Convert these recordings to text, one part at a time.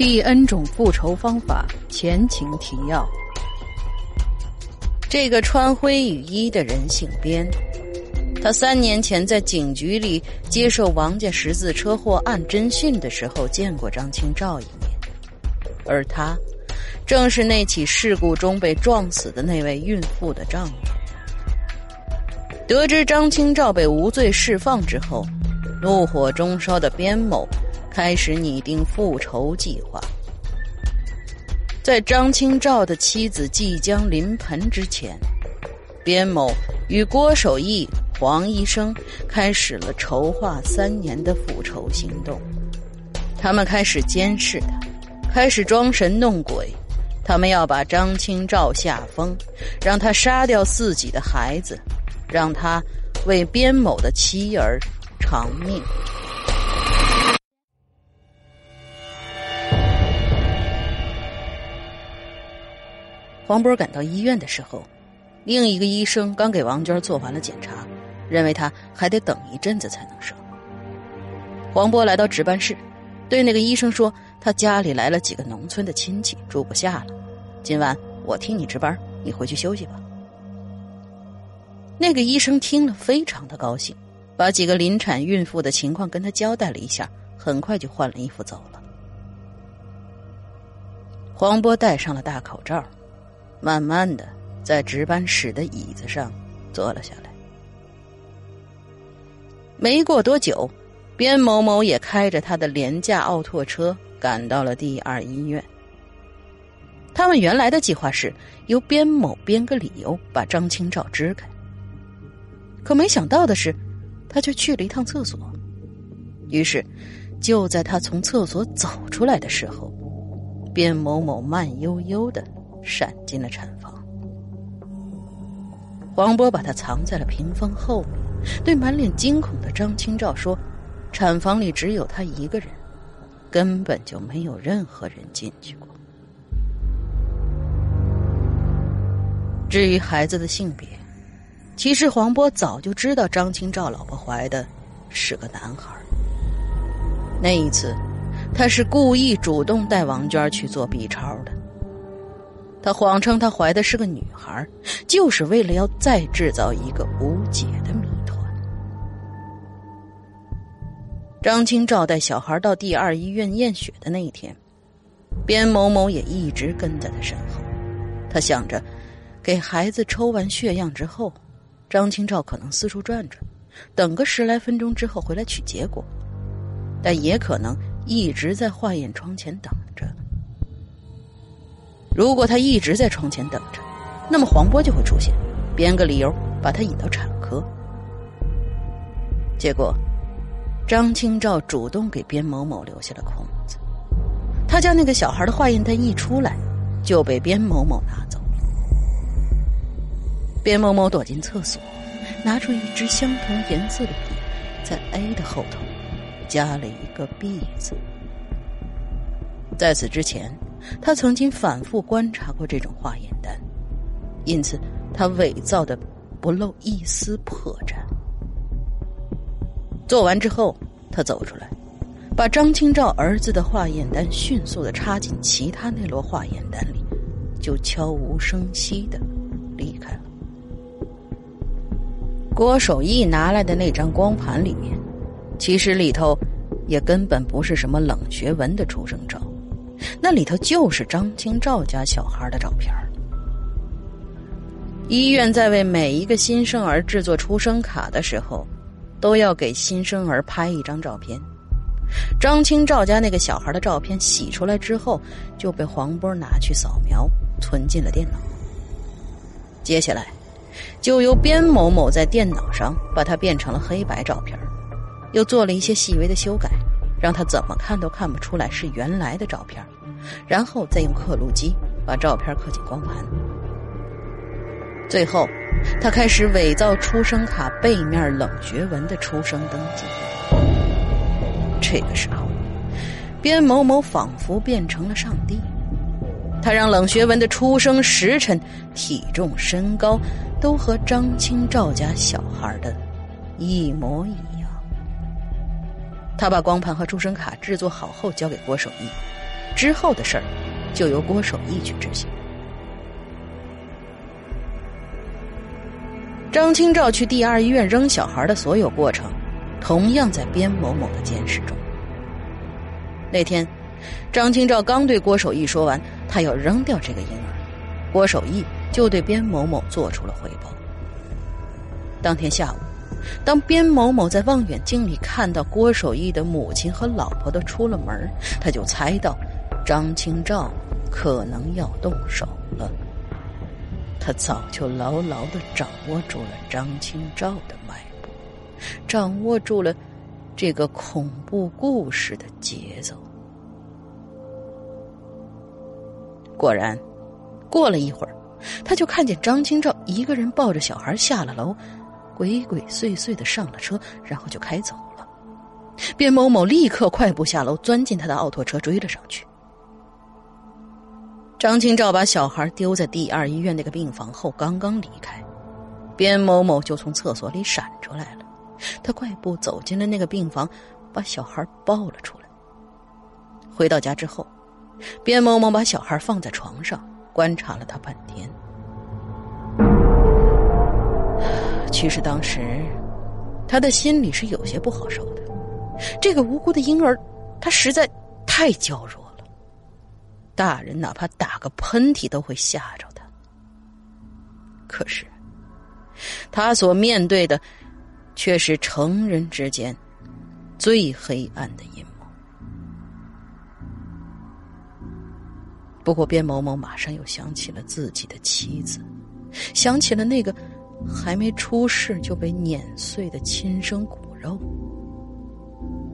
第 N 种复仇方法前情提要：这个穿灰雨衣的人姓边，他三年前在警局里接受王家十字车祸案侦讯的时候见过张清照一面，而他正是那起事故中被撞死的那位孕妇的丈夫。得知张清照被无罪释放之后，怒火中烧的边某。开始拟定复仇计划。在张清照的妻子即将临盆之前，边某与郭守义、黄医生开始了筹划三年的复仇行动。他们开始监视他，开始装神弄鬼。他们要把张清照吓疯，让他杀掉自己的孩子，让他为边某的妻儿偿命。黄波赶到医院的时候，另一个医生刚给王娟做完了检查，认为她还得等一阵子才能生。黄波来到值班室，对那个医生说：“他家里来了几个农村的亲戚，住不下了，今晚我替你值班，你回去休息吧。”那个医生听了非常的高兴，把几个临产孕妇的情况跟他交代了一下，很快就换了衣服走了。黄波戴上了大口罩。慢慢的，在值班室的椅子上坐了下来。没过多久，边某某也开着他的廉价奥拓车赶到了第二医院。他们原来的计划是由边某编个理由把张清照支开，可没想到的是，他却去了一趟厕所。于是，就在他从厕所走出来的时候，边某某慢悠悠的。闪进了产房，黄波把他藏在了屏风后面，对满脸惊恐的张清照说：“产房里只有他一个人，根本就没有任何人进去过。至于孩子的性别，其实黄波早就知道张清照老婆怀的是个男孩。那一次，他是故意主动带王娟去做 B 超的。”他谎称他怀的是个女孩，就是为了要再制造一个无解的谜团。张清照带小孩到第二医院验血的那一天，边某某也一直跟在他身后。他想着，给孩子抽完血样之后，张清照可能四处转转，等个十来分钟之后回来取结果，但也可能一直在化验窗前等。如果他一直在窗前等着，那么黄波就会出现，编个理由把他引到产科。结果，张清照主动给边某某留下了空子。他家那个小孩的化验单一出来，就被边某某拿走了。边某某躲进厕所，拿出一支相同颜色的笔，在 A 的后头加了一个 B 字。在此之前。他曾经反复观察过这种化验单，因此他伪造的不露一丝破绽。做完之后，他走出来，把张清照儿子的化验单迅速的插进其他那摞化验单里，就悄无声息的离开了。郭守义拿来的那张光盘里面，其实里头也根本不是什么冷学文的出生照。那里头就是张清照家小孩的照片医院在为每一个新生儿制作出生卡的时候，都要给新生儿拍一张照片。张清照家那个小孩的照片洗出来之后，就被黄波拿去扫描，存进了电脑。接下来，就由边某某在电脑上把它变成了黑白照片，又做了一些细微的修改。让他怎么看都看不出来是原来的照片，然后再用刻录机把照片刻进光盘。最后，他开始伪造出生卡背面冷学文的出生登记。这个时候，边某某仿佛变成了上帝，他让冷学文的出生时辰、体重、身高都和张清赵家小孩的一模一样。他把光盘和出生卡制作好后交给郭守义，之后的事儿就由郭守义去执行。张清照去第二医院扔小孩的所有过程，同样在边某某的监视中。那天，张清照刚对郭守义说完他要扔掉这个婴儿，郭守义就对边某某做出了汇报。当天下午。当边某某在望远镜里看到郭守义的母亲和老婆都出了门，他就猜到张清照可能要动手了。他早就牢牢的掌握住了张清照的脉搏，掌握住了这个恐怖故事的节奏。果然，过了一会儿，他就看见张清照一个人抱着小孩下了楼。鬼鬼祟祟的上了车，然后就开走了。边某某立刻快步下楼，钻进他的奥拓车追了上去。张清照把小孩丢在第二医院那个病房后，刚刚离开，边某某就从厕所里闪出来了。他快步走进了那个病房，把小孩抱了出来。回到家之后，边某某把小孩放在床上，观察了他半天。其实当时，他的心里是有些不好受的。这个无辜的婴儿，他实在太娇弱了，大人哪怕打个喷嚏都会吓着他。可是，他所面对的，却是成人之间最黑暗的阴谋。不过，边某某马上又想起了自己的妻子，想起了那个。还没出世就被碾碎的亲生骨肉，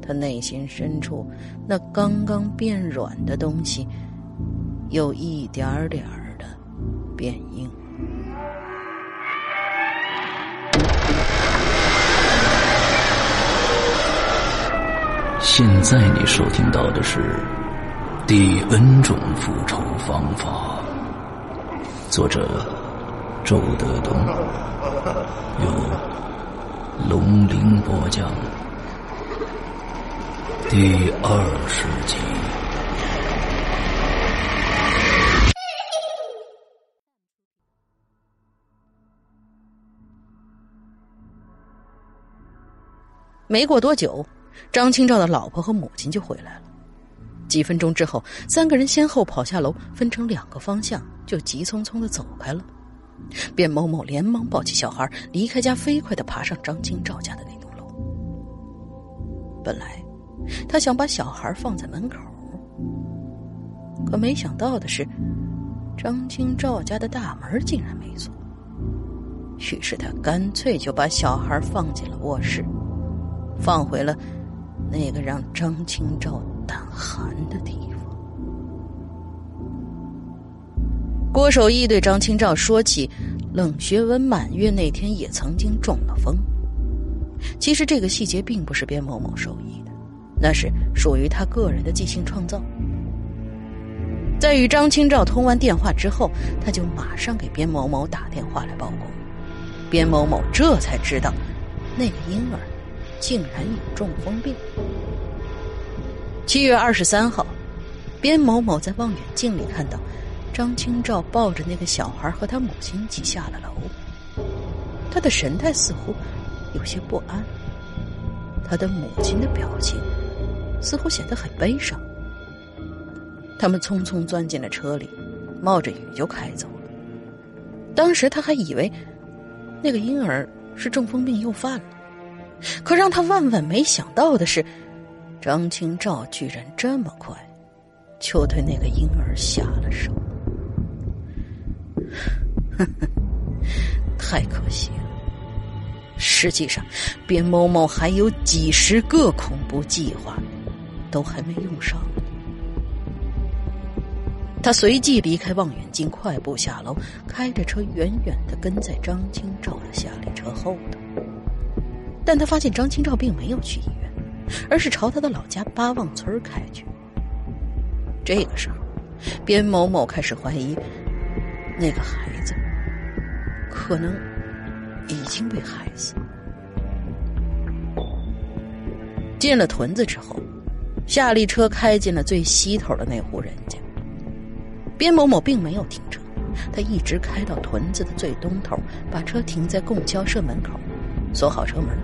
他内心深处那刚刚变软的东西，又一点点的变硬。现在你收听到的是《第 N 种复仇方法》，作者周德东，有龙鳞播讲第二十集。没过多久，张清照的老婆和母亲就回来了。几分钟之后，三个人先后跑下楼，分成两个方向，就急匆匆的走开了。卞某某连忙抱起小孩，离开家，飞快的爬上张清照家的那栋楼。本来，他想把小孩放在门口，可没想到的是，张清照家的大门竟然没锁。于是他干脆就把小孩放进了卧室，放回了那个让张清照胆寒的地方。郭守义对张清照说起，冷学文满月那天也曾经中了风。其实这个细节并不是边某某授意的，那是属于他个人的即兴创造。在与张清照通完电话之后，他就马上给边某某打电话来报告。边某某这才知道，那个婴儿竟然有中风病。七月二十三号，边某某在望远镜里看到。张清照抱着那个小孩和他母亲一起下了楼，他的神态似乎有些不安，他的母亲的表情似乎显得很悲伤。他们匆匆钻进了车里，冒着雨就开走了。当时他还以为那个婴儿是中风病又犯了，可让他万万没想到的是，张清照居然这么快就对那个婴儿下了手。呵呵，太可惜了。实际上，边某某还有几十个恐怖计划，都还没用上。他随即离开望远镜，快步下楼，开着车远远的跟在张清照的夏利车后头。但他发现张清照并没有去医院，而是朝他的老家八望村开去。这个时候，边某某开始怀疑。那个孩子可能已经被害死。进了屯子之后，夏利车开进了最西头的那户人家。边某某并没有停车，他一直开到屯子的最东头，把车停在供销社门口，锁好车门，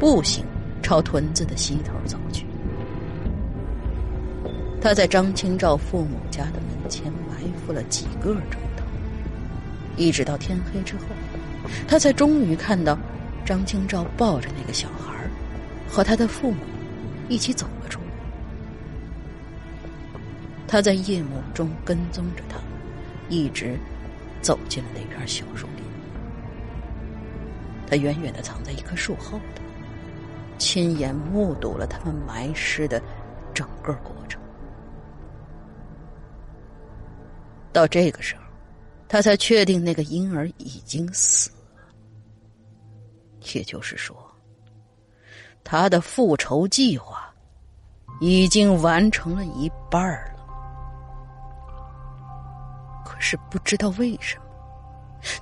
步行朝屯子的西头走去。他在张清照父母家的门前埋伏了几个钟。一直到天黑之后，他才终于看到张清照抱着那个小孩和他的父母一起走了出来。他在夜幕中跟踪着他，一直走进了那片小树林。他远远的藏在一棵树后头，亲眼目睹了他们埋尸的整个过程。到这个时候。他才确定那个婴儿已经死了，也就是说，他的复仇计划已经完成了一半了。可是不知道为什么，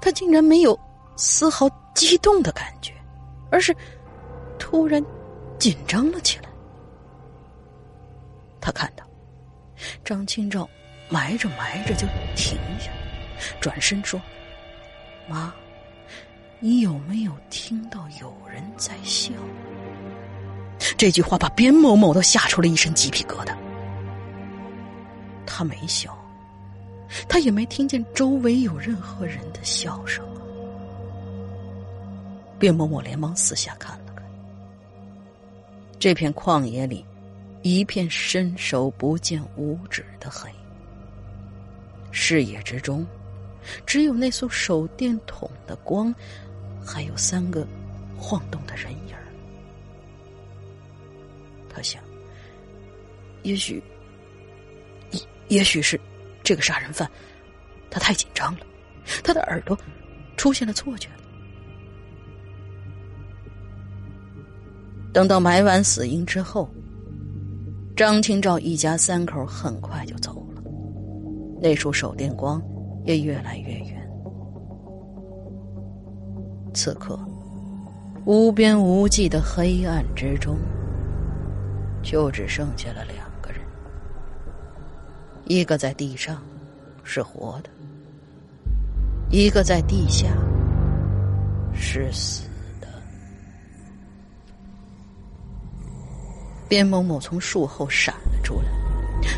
他竟然没有丝毫激动的感觉，而是突然紧张了起来。他看到张清照埋着埋着就停下。转身说：“妈，你有没有听到有人在笑？”这句话把边某某都吓出了一身鸡皮疙瘩。他没笑，他也没听见周围有任何人的笑声。边某某连忙四下看了看，这片旷野里，一片伸手不见五指的黑，视野之中。只有那艘手电筒的光，还有三个晃动的人影他想，也许，也也许是这个杀人犯，他太紧张了，他的耳朵出现了错觉。等到埋完死婴之后，张清照一家三口很快就走了。那束手电光。也越来越远。此刻，无边无际的黑暗之中，就只剩下了两个人：一个在地上，是活的；一个在地下，是死的。边某某从树后闪了出来，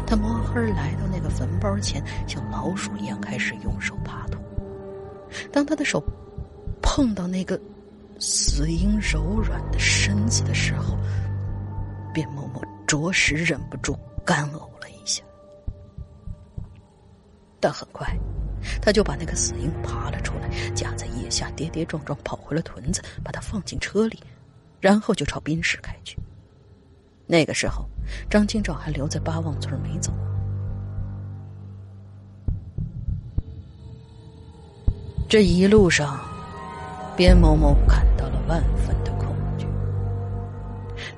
他摸黑来到坟包前，像老鼠一样开始用手爬土。当他的手碰到那个死婴柔软的身子的时候，边某某着实忍不住干呕了一下。但很快，他就把那个死婴爬了出来，夹在腋下，跌跌撞撞跑回了屯子，把他放进车里，然后就朝宾市开去。那个时候，张清照还留在八望村没走。这一路上，边某某感到了万分的恐惧。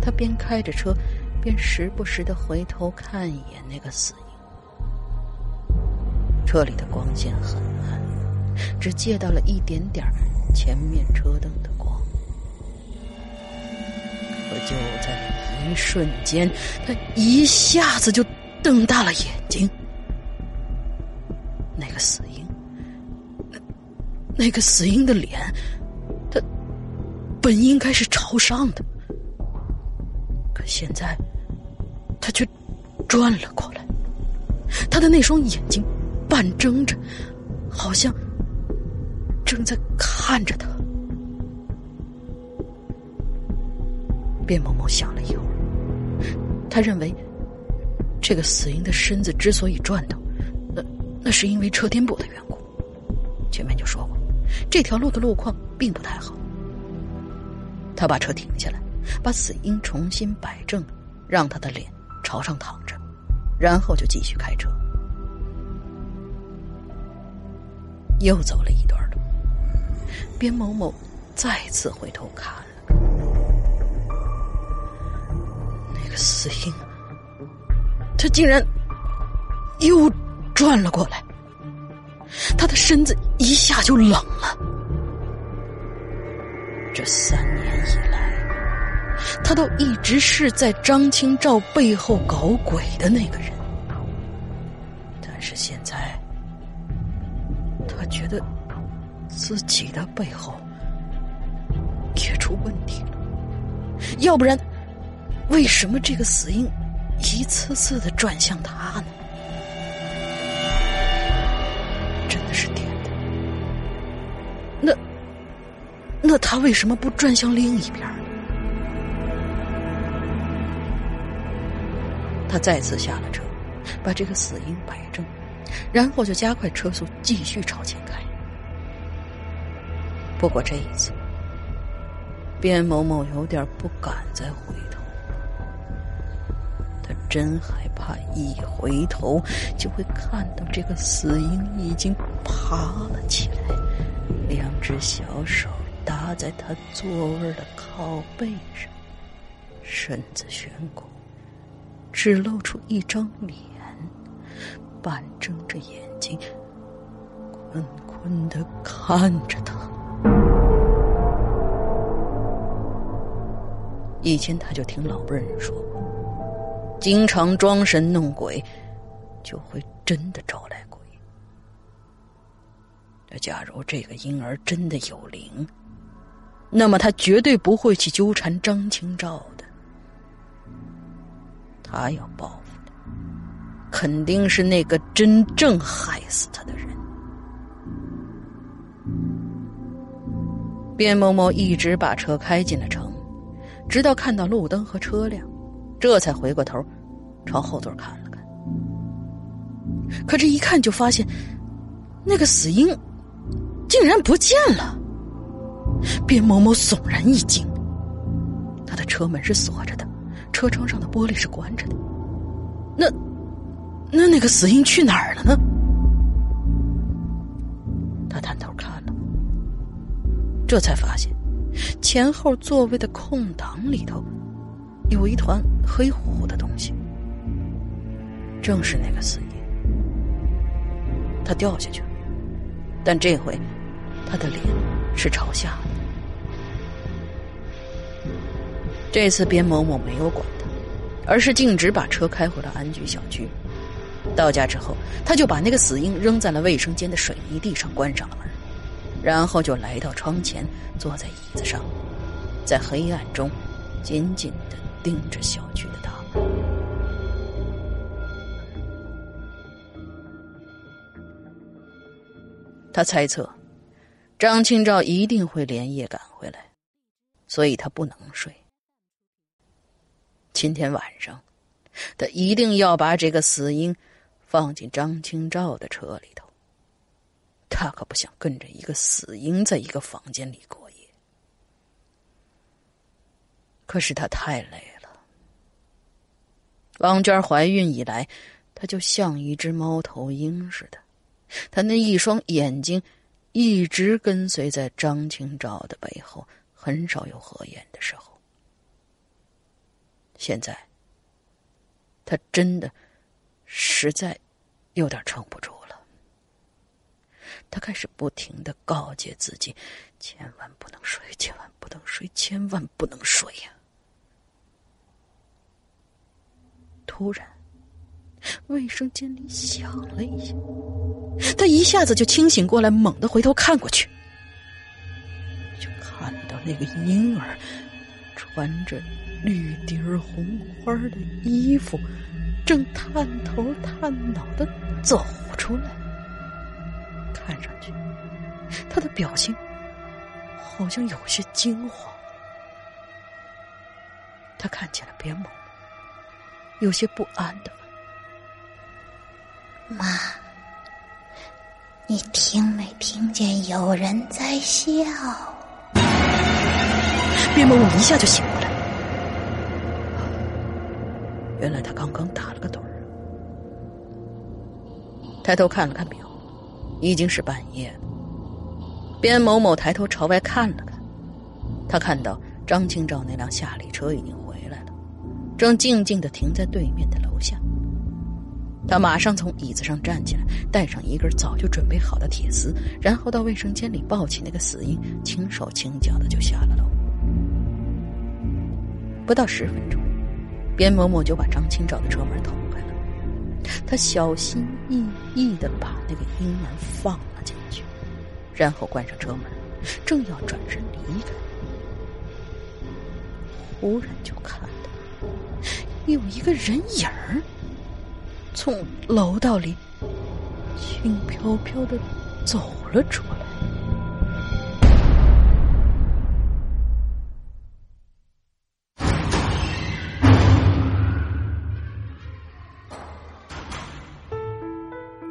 他边开着车，边时不时的回头看一眼那个死婴。车里的光线很暗，只借到了一点点前面车灯的光。可就在一瞬间，他一下子就瞪大了眼睛。那个死婴的脸，他本应该是朝上的，可现在他却转了过来。他的那双眼睛半睁着，好像正在看着他。卞某某想了一会儿，他认为这个死婴的身子之所以转动，那那是因为车颠簸的缘故。前面就说过。这条路的路况并不太好。他把车停下来，把死婴重新摆正，让他的脸朝上躺着，然后就继续开车。又走了一段路，边某某再次回头看了，那个死婴，他竟然又转了过来。他的身子一下就冷了。这三年以来，他都一直是在张清照背后搞鬼的那个人。但是现在，他觉得自己的背后也出问题了。要不然，为什么这个死婴一次次的转向他呢？那他为什么不转向另一边他再次下了车，把这个死婴摆正，然后就加快车速继续朝前开。不过这一次，边某某有点不敢再回头，他真害怕一回头就会看到这个死婴已经爬了起来，两只小手。搭在他座位的靠背上，身子悬空，只露出一张脸，半睁着眼睛，困困的看着他。以前他就听老辈人说，经常装神弄鬼，就会真的招来鬼。那假如这个婴儿真的有灵，那么他绝对不会去纠缠张清照的，他要报复的肯定是那个真正害死他的人。卞某某一直把车开进了城，直到看到路灯和车辆，这才回过头，朝后座看了看。可这一看就发现，那个死婴竟然不见了。卞某某悚然一惊，他的车门是锁着的，车窗上的玻璃是关着的。那，那那个死婴去哪儿了呢？他探头看了，这才发现前后座位的空档里头有一团黑乎乎的东西，正是那个死婴。他掉下去了，但这回他的脸是朝下的。这次边某某没有管他，而是径直把车开回了安居小区。到家之后，他就把那个死婴扔在了卫生间的水泥地上，关上了门，然后就来到窗前，坐在椅子上，在黑暗中紧紧的盯着小区的大门。他猜测，张清照一定会连夜赶回来，所以他不能睡。今天晚上，他一定要把这个死婴放进张清照的车里头。他可不想跟着一个死婴在一个房间里过夜。可是他太累了。王娟怀孕以来，她就像一只猫头鹰似的，她那一双眼睛一直跟随在张清照的背后，很少有合眼的时候。现在，他真的实在有点撑不住了。他开始不停的告诫自己：“千万不能睡，千万不能睡，千万不能睡呀！”突然，卫生间里响了一下，他一下子就清醒过来，猛地回头看过去，就看到那个婴儿穿着绿底儿红花的衣服，正探头探脑的走出来。看上去，他的表情好像有些惊慌。他看见了边某，有些不安的问：“妈，你听没听见有人在笑？”边某某一下就醒过来，原来他刚刚打了个盹儿，抬头看了看表。已经是半夜了。边某某抬头朝外看了看，他看到张清照那辆夏利车已经回来了，正静静的停在对面的楼下。他马上从椅子上站起来，带上一根早就准备好的铁丝，然后到卫生间里抱起那个死婴，轻手轻脚的就下了楼。不到十分钟，边某某就把张清照的车门捅开了。他小心翼翼的把那个婴儿放了进去，然后关上车门，正要转身离开，忽然就看到有一个人影儿从楼道里轻飘飘的走了出来。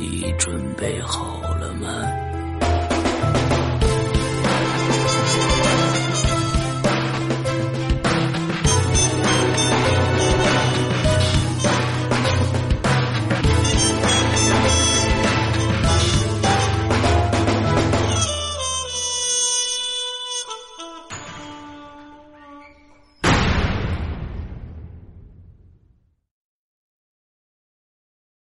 你准备好了吗？